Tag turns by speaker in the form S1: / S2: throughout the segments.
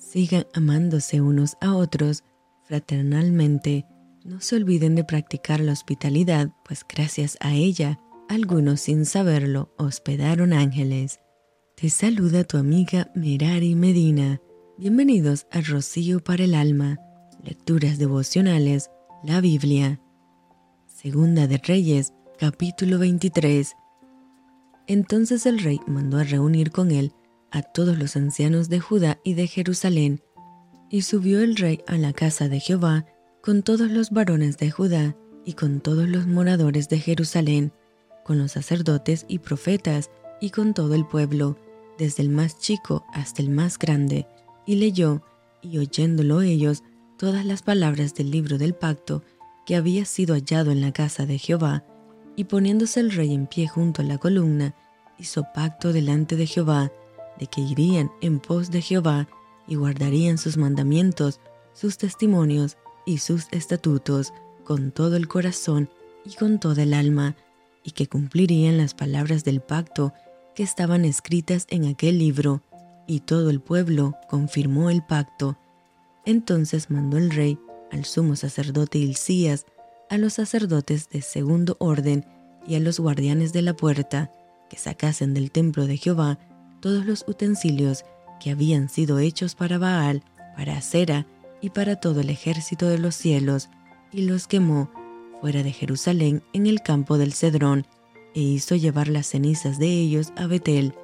S1: Sigan amándose unos a otros fraternalmente. No se olviden de practicar la hospitalidad, pues gracias a ella, algunos sin saberlo hospedaron ángeles. Te saluda tu amiga Merari Medina. Bienvenidos a Rocío para el Alma, Lecturas Devocionales, la Biblia. Segunda de Reyes, capítulo 23. Entonces el rey mandó a reunir con él a todos los ancianos de Judá y de Jerusalén, y subió el rey a la casa de Jehová con todos los varones de Judá y con todos los moradores de Jerusalén, con los sacerdotes y profetas y con todo el pueblo, desde el más chico hasta el más grande, y leyó, y oyéndolo ellos, todas las palabras del libro del pacto que había sido hallado en la casa de Jehová, y poniéndose el rey en pie junto a la columna, hizo pacto delante de Jehová, de que irían en pos de Jehová y guardarían sus mandamientos, sus testimonios y sus estatutos con todo el corazón y con toda el alma, y que cumplirían las palabras del pacto que estaban escritas en aquel libro, y todo el pueblo confirmó el pacto. Entonces mandó el rey al sumo sacerdote Hilcías, a los sacerdotes de segundo orden y a los guardianes de la puerta, que sacasen del templo de Jehová todos los utensilios que habían sido hechos para Baal, para Acera y para todo el ejército de los cielos, y los quemó fuera de Jerusalén en el campo del Cedrón, e hizo llevar las cenizas de ellos a Betel,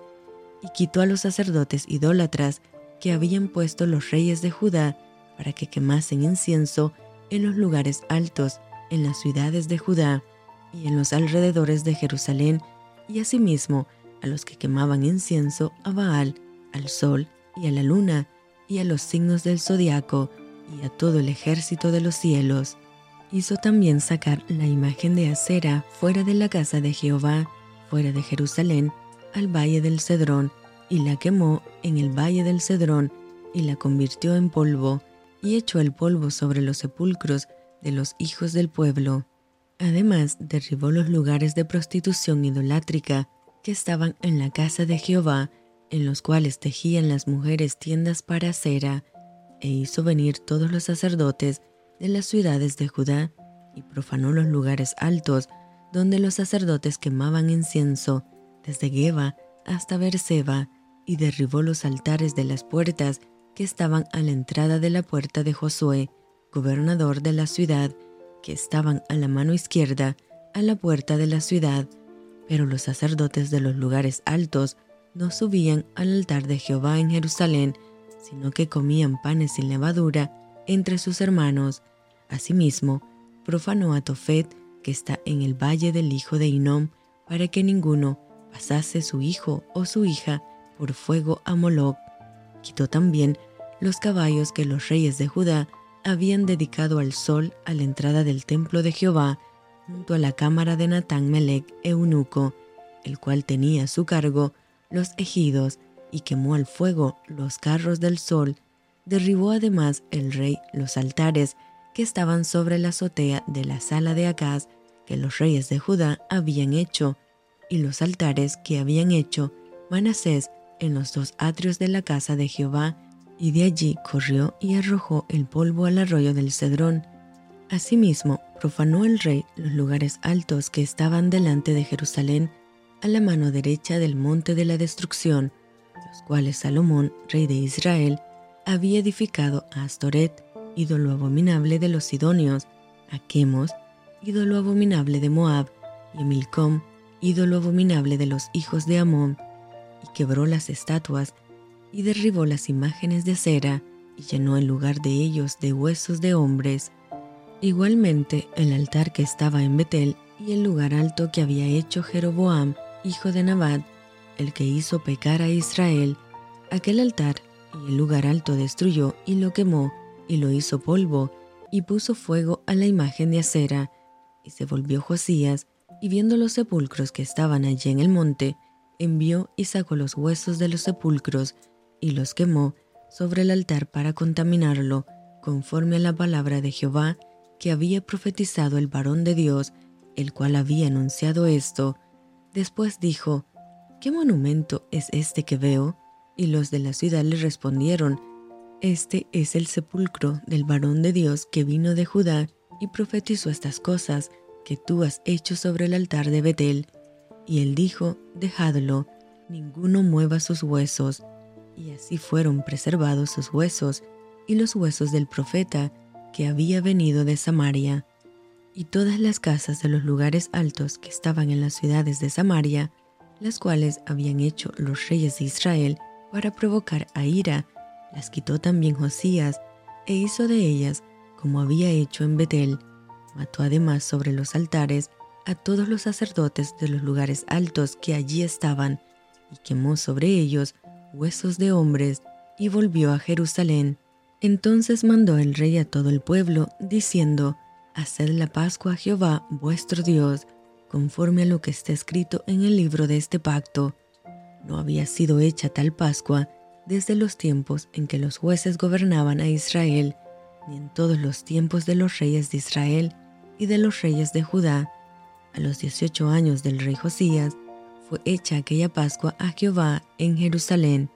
S1: y quitó a los sacerdotes idólatras que habían puesto los reyes de Judá para que quemasen incienso en los lugares altos, en las ciudades de Judá y en los alrededores de Jerusalén, y asimismo a los que quemaban incienso a Baal, al sol y a la luna, y a los signos del zodiaco, y a todo el ejército de los cielos. Hizo también sacar la imagen de acera fuera de la casa de Jehová, fuera de Jerusalén, al valle del Cedrón, y la quemó en el valle del Cedrón, y la convirtió en polvo, y echó el polvo sobre los sepulcros de los hijos del pueblo. Además, derribó los lugares de prostitución idolátrica que estaban en la casa de Jehová, en los cuales tejían las mujeres tiendas para cera, e hizo venir todos los sacerdotes de las ciudades de Judá, y profanó los lugares altos donde los sacerdotes quemaban incienso, desde Geba hasta Berseba, y derribó los altares de las puertas que estaban a la entrada de la puerta de Josué, gobernador de la ciudad, que estaban a la mano izquierda, a la puerta de la ciudad, pero los sacerdotes de los lugares altos no subían al altar de Jehová en Jerusalén, sino que comían panes sin levadura entre sus hermanos. Asimismo, profanó a Tofet, que está en el valle del hijo de Inom, para que ninguno pasase su hijo o su hija por fuego a Moloch. Quitó también los caballos que los reyes de Judá habían dedicado al sol a la entrada del templo de Jehová, junto a la cámara de Natán Melech, eunuco, el cual tenía a su cargo los ejidos y quemó al fuego los carros del sol. Derribó además el rey los altares que estaban sobre la azotea de la sala de Acaz que los reyes de Judá habían hecho, y los altares que habían hecho Manasés en los dos atrios de la casa de Jehová, y de allí corrió y arrojó el polvo al arroyo del Cedrón. Asimismo, profanó el rey los lugares altos que estaban delante de Jerusalén, a la mano derecha del monte de la destrucción, los cuales Salomón, rey de Israel, había edificado a Astoret, ídolo abominable de los sidonios, a Chemos, ídolo abominable de Moab, y a Milcom, ídolo abominable de los hijos de Amón, y quebró las estatuas, y derribó las imágenes de cera, y llenó el lugar de ellos de huesos de hombres, Igualmente, el altar que estaba en Betel y el lugar alto que había hecho Jeroboam, hijo de Nabat, el que hizo pecar a Israel, aquel altar y el lugar alto destruyó y lo quemó y lo hizo polvo y puso fuego a la imagen de acera. Y se volvió Josías y viendo los sepulcros que estaban allí en el monte, envió y sacó los huesos de los sepulcros y los quemó sobre el altar para contaminarlo, conforme a la palabra de Jehová que había profetizado el varón de Dios, el cual había anunciado esto. Después dijo, ¿qué monumento es este que veo? Y los de la ciudad le respondieron, Este es el sepulcro del varón de Dios que vino de Judá y profetizó estas cosas que tú has hecho sobre el altar de Betel. Y él dijo, dejadlo, ninguno mueva sus huesos. Y así fueron preservados sus huesos y los huesos del profeta que había venido de Samaria. Y todas las casas de los lugares altos que estaban en las ciudades de Samaria, las cuales habían hecho los reyes de Israel para provocar a ira, las quitó también Josías e hizo de ellas como había hecho en Betel. Mató además sobre los altares a todos los sacerdotes de los lugares altos que allí estaban, y quemó sobre ellos huesos de hombres, y volvió a Jerusalén. Entonces mandó el rey a todo el pueblo, diciendo, Haced la Pascua a Jehová vuestro Dios, conforme a lo que está escrito en el libro de este pacto. No había sido hecha tal Pascua desde los tiempos en que los jueces gobernaban a Israel, ni en todos los tiempos de los reyes de Israel y de los reyes de Judá. A los 18 años del rey Josías fue hecha aquella Pascua a Jehová en Jerusalén.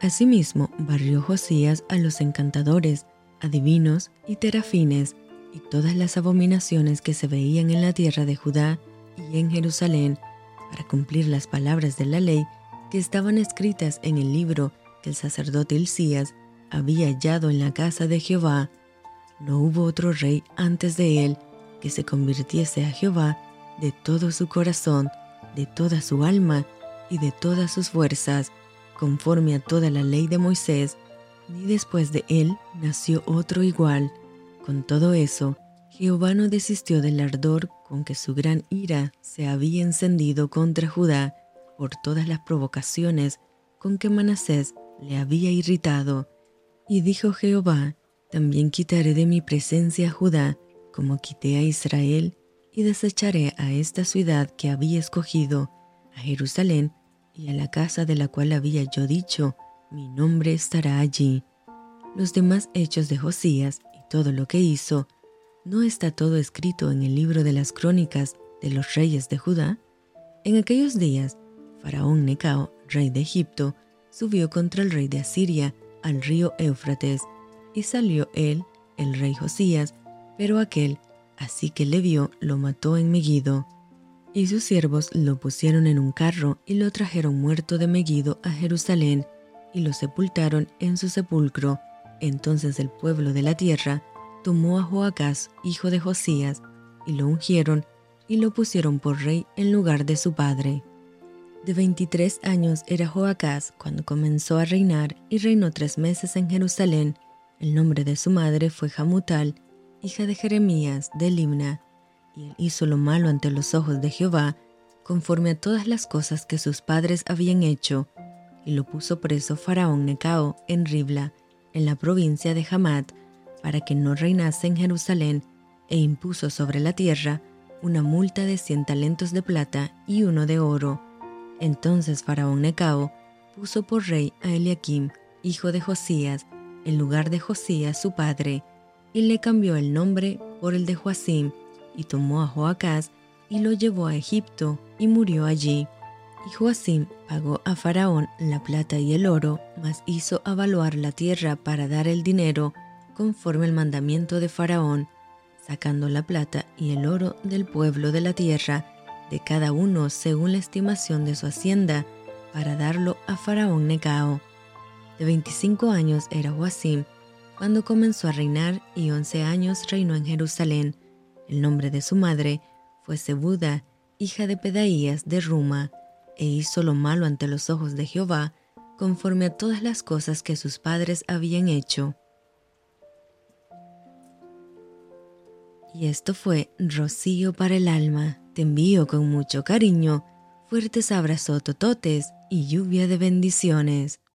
S1: Asimismo, barrió Josías a los encantadores, adivinos y terafines, y todas las abominaciones que se veían en la tierra de Judá y en Jerusalén, para cumplir las palabras de la ley que estaban escritas en el libro que el sacerdote Hilcías había hallado en la casa de Jehová. No hubo otro rey antes de él que se convirtiese a Jehová de todo su corazón, de toda su alma y de todas sus fuerzas, conforme a toda la ley de Moisés, ni después de él nació otro igual. Con todo eso, Jehová no desistió del ardor con que su gran ira se había encendido contra Judá por todas las provocaciones con que Manasés le había irritado. Y dijo Jehová, también quitaré de mi presencia a Judá, como quité a Israel, y desecharé a esta ciudad que había escogido, a Jerusalén, y a la casa de la cual había yo dicho, mi nombre estará allí. Los demás hechos de Josías y todo lo que hizo, ¿no está todo escrito en el libro de las crónicas de los reyes de Judá? En aquellos días, Faraón Necao, rey de Egipto, subió contra el rey de Asiria al río Éufrates, y salió él, el rey Josías, pero aquel, así que le vio, lo mató en Megiddo. Y sus siervos lo pusieron en un carro y lo trajeron muerto de Megiddo a Jerusalén, y lo sepultaron en su sepulcro. Entonces el pueblo de la tierra tomó a Joacás, hijo de Josías, y lo ungieron y lo pusieron por rey en lugar de su padre. De 23 años era Joacás cuando comenzó a reinar y reinó tres meses en Jerusalén. El nombre de su madre fue Jamutal, hija de Jeremías de Limna, y él hizo lo malo ante los ojos de Jehová, conforme a todas las cosas que sus padres habían hecho, y lo puso preso Faraón Necao en Ribla, en la provincia de Hamat, para que no reinase en Jerusalén, e impuso sobre la tierra una multa de cien talentos de plata y uno de oro. Entonces Faraón Necao puso por rey a Eliakim, hijo de Josías, en lugar de Josías su padre, y le cambió el nombre por el de Joacim, y tomó a Joacás y lo llevó a Egipto, y murió allí. Y Joacim pagó a Faraón la plata y el oro, mas hizo avaluar la tierra para dar el dinero conforme al mandamiento de Faraón, sacando la plata y el oro del pueblo de la tierra, de cada uno según la estimación de su hacienda, para darlo a Faraón Necao. De 25 años era Joacim cuando comenzó a reinar y 11 años reinó en Jerusalén. El nombre de su madre fue Sebuda, hija de Pedaías de Ruma, e hizo lo malo ante los ojos de Jehová, conforme a todas las cosas que sus padres habían hecho. Y esto fue Rocío para el alma. Te envío con mucho cariño, fuertes abrazos tototes y lluvia de bendiciones.